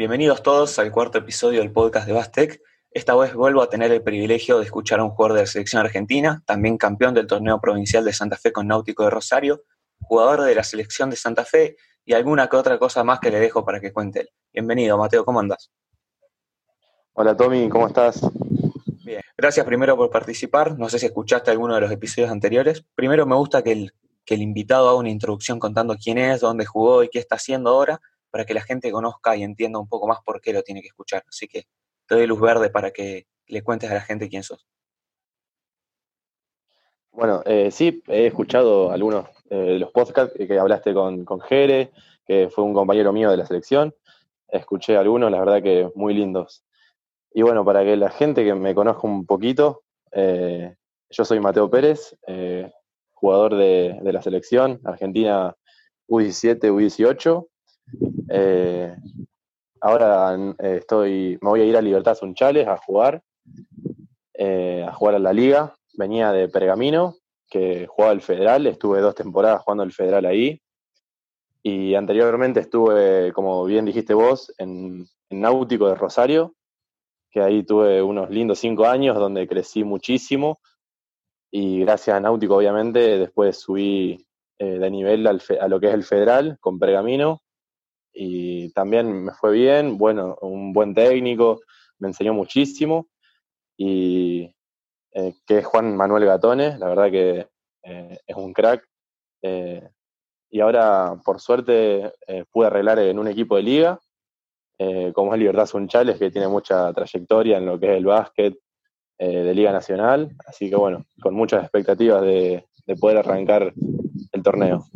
Bienvenidos todos al cuarto episodio del podcast de Bastec. Esta vez vuelvo a tener el privilegio de escuchar a un jugador de la selección argentina, también campeón del torneo provincial de Santa Fe con Náutico de Rosario, jugador de la selección de Santa Fe y alguna que otra cosa más que le dejo para que cuente él. Bienvenido, Mateo, ¿cómo andas? Hola Tommy, ¿cómo estás? Bien, gracias primero por participar. No sé si escuchaste alguno de los episodios anteriores. Primero me gusta que el, que el invitado haga una introducción contando quién es, dónde jugó y qué está haciendo ahora para que la gente conozca y entienda un poco más por qué lo tiene que escuchar. Así que te doy luz verde para que le cuentes a la gente quién sos. Bueno, eh, sí, he escuchado algunos eh, de los podcasts que hablaste con, Jere, que fue un compañero mío de la selección. Escuché algunos, la verdad que muy lindos. Y bueno, para que la gente que me conozca un poquito, eh, yo soy Mateo Pérez, jugador de, la selección argentina U17, U18, eh, ahora eh, estoy, me voy a ir a Libertad Sunchales a jugar, eh, a jugar a la liga. Venía de Pergamino, que jugaba el Federal, estuve dos temporadas jugando el Federal ahí. Y anteriormente estuve, como bien dijiste vos, en, Náutico de Rosario, que ahí tuve unos lindos cinco años donde crecí muchísimo. Y gracias a Náutico, obviamente, después subí de nivel al a lo que es el Federal con Pergamino y también me fue bien, bueno, un buen técnico, me enseñó muchísimo y eh, que es Juan Manuel Gatones, la verdad que eh, es un crack. Eh, y ahora, por suerte, pude arreglar en un equipo de liga, como es Libertad Sunchales, que tiene mucha trayectoria en lo que es el básquet de Liga Nacional. Así que bueno, con muchas expectativas de poder arrancar el torneo.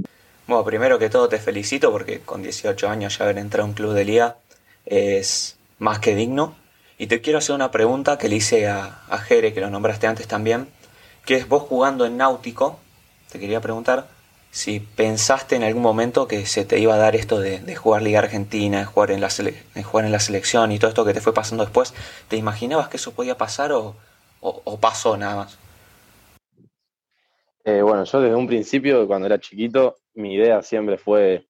Bueno, primero que todo te felicito porque con 18 años ya haber entrado a un club de liga es más que digno. Y te quiero hacer una pregunta que le hice a, a Jere, que lo nombraste antes también, que es vos jugando en Náutico, te quería preguntar si pensaste en algún momento que se te iba a dar esto de, jugar Liga Argentina, de jugar, en la jugar en la selección y todo esto que te fue pasando después, ¿te imaginabas que eso podía pasar o, o, pasó nada más? Eh, bueno, yo desde un principio, cuando era chiquito, mi idea siempre fue,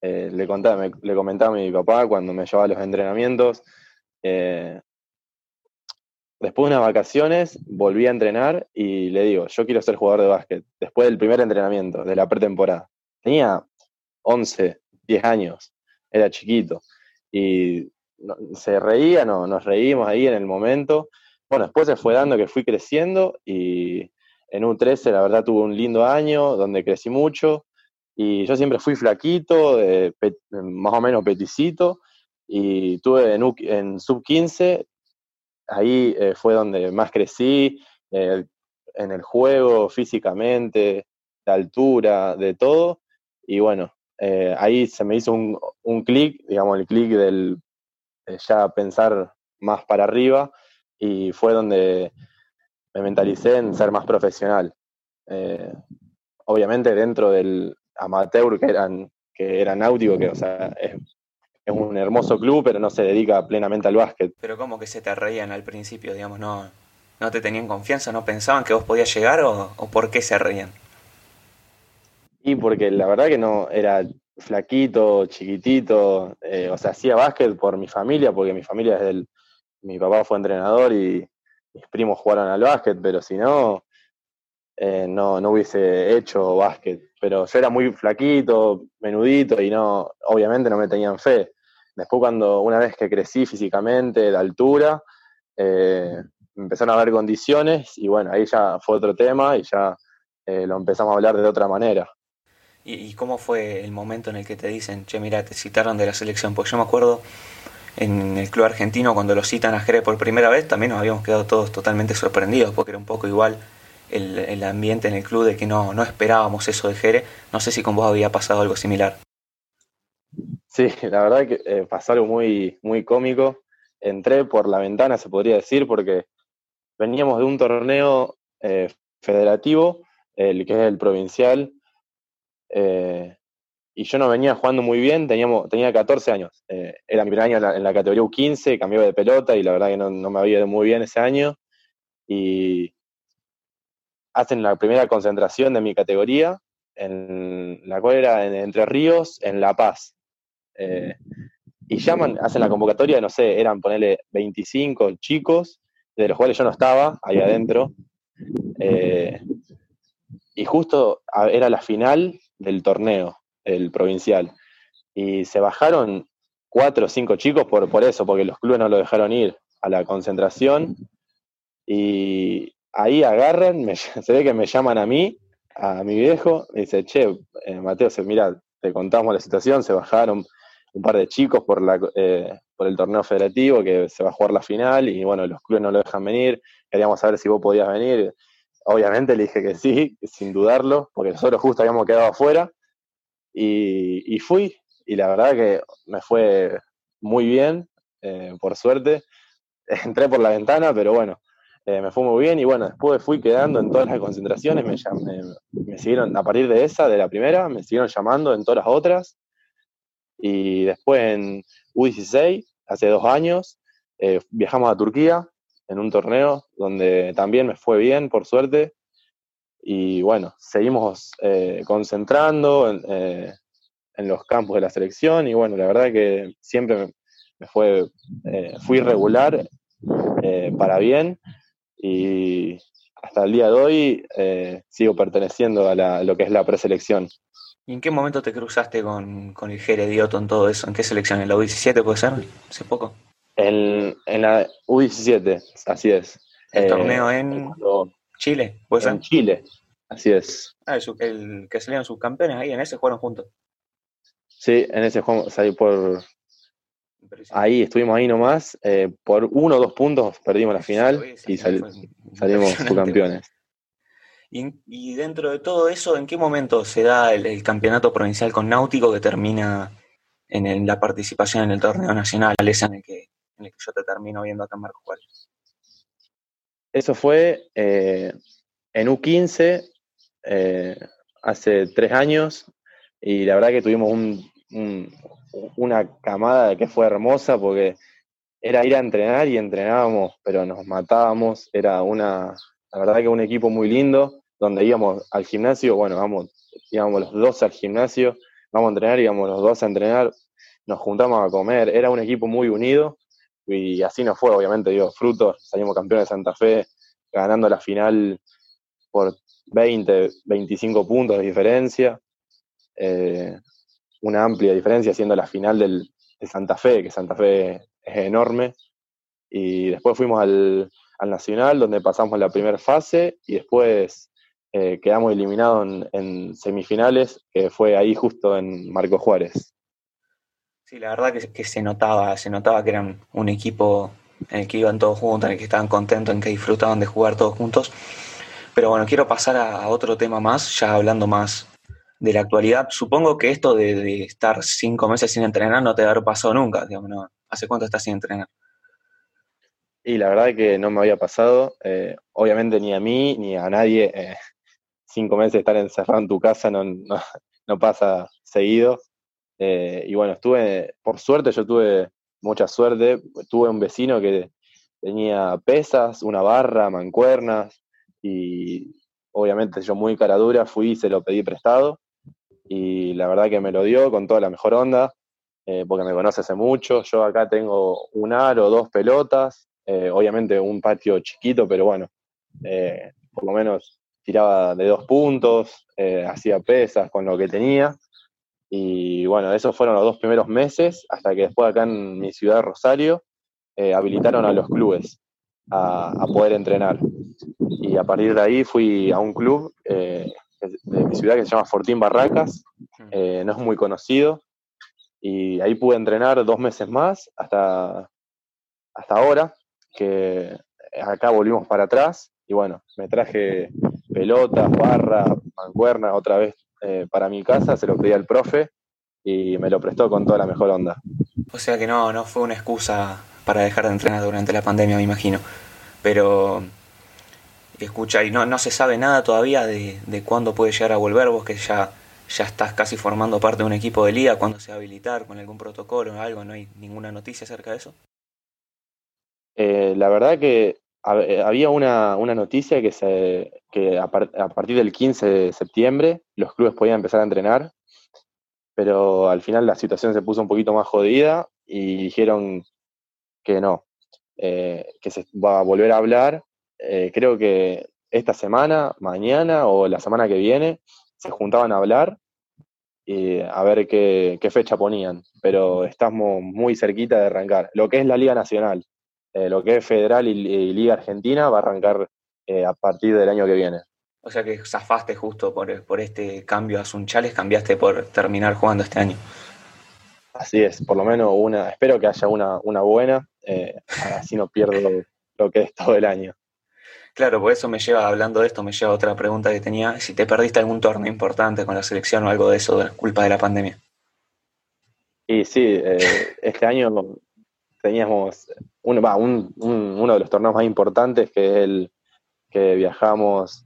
eh, le, contaba, le comentaba a mi papá cuando me llevaba a los entrenamientos, eh, después de unas vacaciones volví a entrenar y le digo, yo quiero ser jugador de básquet, después del primer entrenamiento, de la pretemporada. Tenía 11, 10 años, era chiquito, y se reía, no, nos reímos ahí en el momento. Bueno, después se fue dando que fui creciendo y en U13 la verdad tuve un lindo año donde crecí mucho y yo siempre fui flaquito, más o menos peticito, y tuve en, sub 15, ahí eh, fue donde más crecí, eh, en el juego, físicamente, de altura, de todo, y bueno, eh, ahí se me hizo un, un clic, digamos, el clic del ya pensar más para arriba, y fue donde me mentalicé en ser más profesional. obviamente dentro del, amateur que eran que era náutico, que o sea, es, un hermoso club, pero no se dedica plenamente al básquet. Pero como que se te reían al principio, digamos, no, no te tenían confianza, no pensaban que vos podías llegar o, por qué se reían. Y porque la verdad que no era flaquito, chiquitito, eh, o sea, hacía básquet por mi familia, porque mi familia es del, mi papá fue entrenador y mis primos jugaron al básquet, pero si no, eh, no, no hubiese hecho básquet. Pero yo era muy flaquito, menudito y no, obviamente no me tenían fe. Después cuando una vez que crecí físicamente, de altura, eh, empezaron a haber condiciones y bueno, ahí ya fue otro tema y ya eh, lo empezamos a hablar de otra manera. ¿Y, cómo fue el momento en el que te dicen, che, mira, te citaron de la selección? Porque yo me acuerdo en el club argentino cuando lo citan a Jerez por primera vez, también nos habíamos quedado todos totalmente sorprendidos porque era un poco igual el, ambiente en el club de que no, no esperábamos eso de Jere. No sé si con vos había pasado algo similar. Sí, la verdad que eh, pasó algo muy, muy cómico. Entré por la ventana, se podría decir, porque veníamos de un torneo eh, federativo, el que es el provincial, eh, y yo no venía jugando muy bien, teníamos, tenía 14 años. era mi primer año en la, categoría U15, cambié de pelota y la verdad que no, no me había ido muy bien ese año. Y hacen la primera concentración de mi categoría, en la cual era en Entre Ríos, en La Paz. Eh, y llaman, hacen la convocatoria, no sé, eran ponerle 25 chicos, de los cuales yo no estaba ahí adentro. Eh, y justo era la final del torneo, el provincial. Y se bajaron cuatro o cinco chicos por, por eso, porque los clubes no lo dejaron ir a la concentración. Y ahí agarran, se ve que me llaman a mí, a mi viejo, me dice, che, eh, Mateo, mira, te contamos la situación, se bajaron un par de chicos por, la, eh, por el torneo federativo que se va a jugar la final y bueno, los clubes no lo dejan venir, queríamos saber si vos podías venir. Obviamente le dije que sí, sin dudarlo, porque nosotros justo habíamos quedado afuera y, fui y la verdad que me fue muy bien, eh, por suerte. Entré por la ventana, pero bueno, eh, me fue muy bien y bueno, después fui quedando en todas las concentraciones, me, me, siguieron, a partir de esa, de la primera, me siguieron llamando en todas las otras y después en U16, hace dos años, eh, viajamos a Turquía en un torneo donde también me fue bien, por suerte. Y bueno, seguimos eh, concentrando eh, en, los campos de la selección y bueno, la verdad que siempre me, fue, fui regular para bien y hasta el día de hoy sigo perteneciendo a, lo que es la preselección. ¿Y en qué momento te cruzaste con, con el Jere en todo eso? ¿En qué selección? ¿En la U17 puede ser? ¿Hace poco? En, en la U17, así es. ¿El torneo eh, en Chile? ¿puede ser? En Chile, así es. Ah, el, que salieron subcampeones ahí, en ese jugaron juntos. Sí, en ese jugamos ahí por... Ahí estuvimos ahí nomás, eh, por uno o dos puntos perdimos la final y salimos subcampeones. Y, dentro de todo eso, ¿en qué momento se da el, campeonato provincial con Náutico que termina en la participación en el torneo nacional, esa en el que, en el que yo te termino viendo acá en Marco Juárez? Eso fue eh, en U15 eh, hace tres años y la verdad que tuvimos una camada que fue hermosa porque era ir a entrenar y entrenábamos, pero nos matábamos, era una, la verdad que un equipo muy lindo donde íbamos al gimnasio, bueno, vamos, íbamos los dos al gimnasio, vamos a entrenar, íbamos los dos a entrenar, nos juntamos a comer, era un equipo muy unido y así nos fue, obviamente, dio frutos, salimos campeones de Santa Fe, ganando la final por 20, 25 puntos de diferencia, eh, una amplia diferencia siendo la final del, de Santa Fe, que Santa Fe es enorme, y después fuimos al, al Nacional, donde pasamos la primera fase, y después eh, quedamos eliminados en, semifinales, que fue ahí justo en Marco Juárez. Sí, la verdad que, se notaba, se notaba que eran un equipo en el que iban todos juntos, en el que estaban contentos, en que disfrutaban de jugar todos juntos. Pero bueno, quiero pasar a, otro tema más, ya hablando más de la actualidad. Supongo que esto de, estar cinco meses sin entrenar no te haber pasado nunca, digamos, ¿no? ¿Hace cuánto estás sin entrenar? Y la verdad que no me había pasado, eh, obviamente ni a mí ni a nadie eh, cinco meses estar encerrado en tu casa no, no, pasa seguido. Eh, y bueno, estuve, por suerte yo tuve mucha suerte, tuve un vecino que tenía pesas, una barra, mancuernas, y obviamente yo muy cara dura fui y se lo pedí prestado, y la verdad que me lo dio con toda la mejor onda, eh, porque me conoce hace mucho, yo acá tengo un aro, dos pelotas, eh, obviamente un patio chiquito, pero bueno, por lo menos tiraba de dos puntos, eh, hacía pesas con lo que tenía. Y bueno, esos fueron los dos primeros meses, hasta que después acá en mi ciudad, Rosario, eh, habilitaron a los clubes a, poder entrenar. Y a partir de ahí fui a un club eh, de mi ciudad que se llama Fortín Barracas, no es muy conocido, y ahí pude entrenar dos meses más hasta, hasta ahora, que acá volvimos para atrás, y bueno, me traje pelotas, barra, mancuerna, otra vez eh, para mi casa, se lo pedí al profe y me lo prestó con toda la mejor onda. O sea que no, no fue una excusa para dejar de entrenar durante la pandemia, me imagino. Pero, escucha, y no, no se sabe nada todavía de, cuándo puede llegar a volver, vos que ya, ya estás casi formando parte de un equipo de liga, cuándo se va a habilitar con algún protocolo o algo, ¿no hay ninguna noticia acerca de eso? Eh, la verdad que eh, había una, noticia que, se, que a, partir del 15 de septiembre los clubes podían empezar a entrenar, pero al final la situación se puso un poquito más jodida y dijeron que no, eh, que se va a volver a hablar. Eh, creo que esta semana, mañana o la semana que viene, se juntaban a hablar y a ver qué, fecha ponían, pero estamos muy cerquita de arrancar. Lo que es la Liga Nacional, eh, lo que es Federal y, Liga Argentina va a arrancar a partir del año que viene. O sea que zafaste justo por, por este cambio a Sunchales, cambiaste por terminar jugando este año. Así es, por lo menos una, espero que haya una, una buena, eh, así no pierdo lo, que es todo el año. Claro, por eso me lleva, hablando de esto, me lleva otra pregunta que tenía, si te perdiste algún torneo importante con la selección o algo de eso, de culpa de la pandemia. Y sí, eh, este año teníamos uno, uno de los torneos más importantes, que es el que viajamos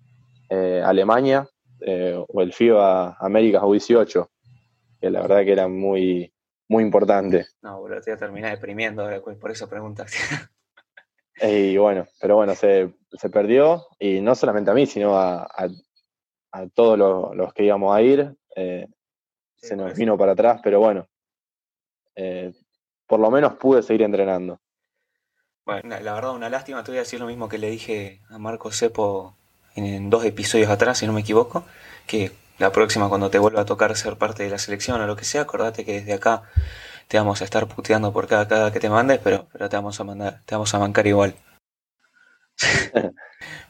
eh, Alemania eh, o el FIBA Américas U18, que la verdad que era muy, muy importante. No, boludo, te voy a terminar deprimiendo ahora por esa pregunta. y bueno, pero bueno, se, perdió y no solamente a mí, sino a, a, todos los, que íbamos a ir. Eh, se nos vino para atrás, pero bueno, por lo menos pude seguir entrenando. Bueno, la verdad, una lástima. Te voy a decir lo mismo que le dije a Marco Cepo en dos episodios atrás, si no me equivoco, que la próxima cuando te vuelva a tocar ser parte de la selección o lo que sea, acordate que desde acá te vamos a estar puteando por cada, cada que te mandes, pero, pero te vamos a mandar, te vamos a bancar igual.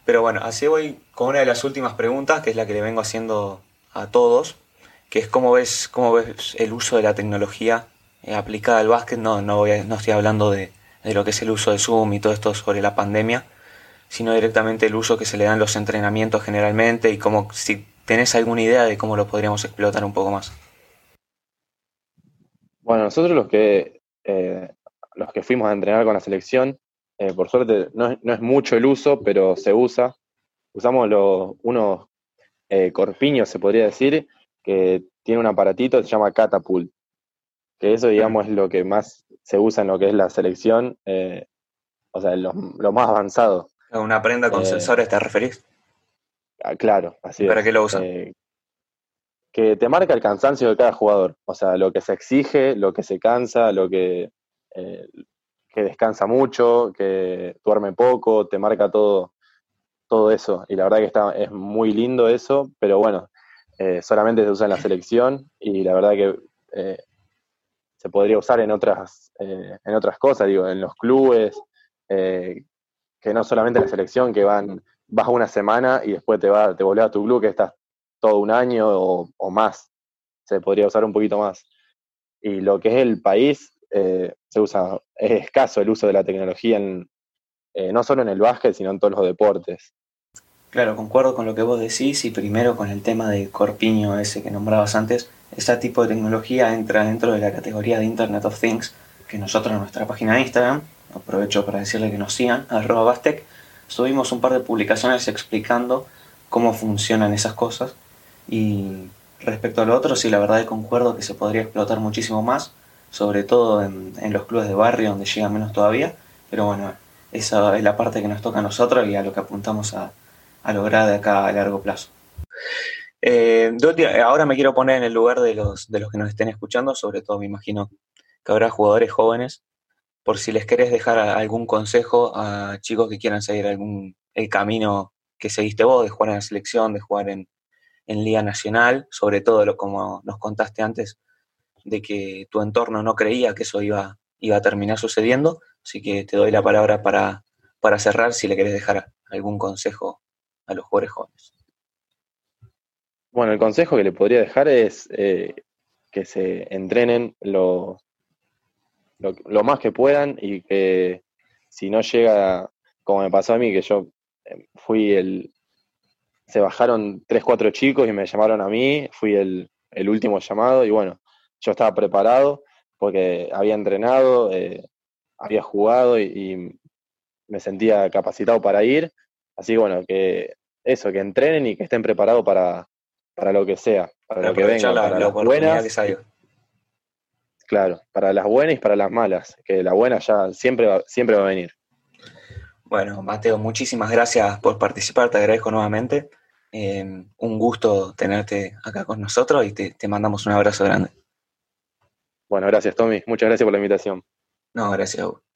pero bueno, así voy con una de las últimas preguntas, que es la que le vengo haciendo a todos, que es cómo ves, cómo ves el uso de la tecnología eh, aplicada al básquet. No, no, voy no estoy hablando de, de lo que es el uso de Zoom y todo esto sobre la pandemia, sino directamente el uso que se le dan los entrenamientos generalmente y cómo, si tenés alguna idea de cómo lo podríamos explotar un poco más. Bueno, nosotros los que, eh, los que fuimos a entrenar con la selección, eh, por suerte no es, mucho el uso, pero se usa. Usamos los, unos eh, corpiños, se podría decir, que tiene un aparatito que se llama Catapult, que eso, digamos, es lo que más se usa en lo que es la selección, o sea, lo, lo más avanzado. ¿Una prenda con sensores te referís? Ah, claro, así ¿Para qué lo usan? Eh, que te marca el cansancio de cada jugador. O sea, lo que se exige, lo que se cansa, lo que, eh, que descansa mucho, que duerme poco, te marca todo, todo eso. Y la verdad que está, es muy lindo eso, pero bueno, solamente se usa en la selección y la verdad que se podría usar en otras, en otras cosas, digo, en los clubes, que no solamente la selección, que van, vas una semana y después te, va, te volvés a tu club que estás todo un año o, más. Se podría usar un poquito más. Y lo que es el país, eh, se usa, es escaso el uso de la tecnología en, eh, no solo en el básquet, sino en todos los deportes. Claro, concuerdo con lo que vos decís y primero con el tema de Corpiño ese que nombrabas antes. Ese tipo de tecnología entra dentro de la categoría de Internet of Things que nosotros en nuestra página de Instagram aprovecho para decirle que nos sigan, arroba Bastec, subimos un par de publicaciones explicando cómo funcionan esas cosas y respecto a lo otro, sí, la verdad que concuerdo que se podría explotar muchísimo más, sobre todo en, los clubes de barrio donde llega menos todavía, pero bueno, esa es la parte que nos toca a nosotros y a lo que apuntamos a, lograr de acá a largo plazo. Eh, ahora me quiero poner en el lugar de los, de los que nos estén escuchando, sobre todo me imagino que habrá jugadores jóvenes por si les querés dejar algún consejo a chicos que quieran seguir algún, el camino que seguiste vos, de jugar en la selección, de jugar en, Liga Nacional, sobre todo lo como nos contaste antes, de que tu entorno no creía que eso iba, iba a terminar sucediendo. Así que te doy la palabra para, para cerrar si le querés dejar algún consejo a los jugadores jóvenes. Bueno, el consejo que le podría dejar es eh, que se entrenen lo, lo, más que puedan y que si no llega, como me pasó a mí, que yo eh, fui el... Se bajaron tres, cuatro chicos y me llamaron a mí, fui el, último llamado y bueno, yo estaba preparado porque había entrenado, eh, había jugado y, me sentía capacitado para ir. Así que bueno, que eso, que entrenen y que estén preparados para, para lo que sea, para, lo que venga, para las buenas. Claro, para las buenas y para las malas, que la buena ya siempre va, siempre va a venir. Bueno, Mateo, muchísimas gracias por participar, te agradezco nuevamente. Eh, un gusto tenerte acá con nosotros y te mandamos un abrazo grande. Bueno, gracias Tommy, muchas gracias por la invitación. No, gracias a vos.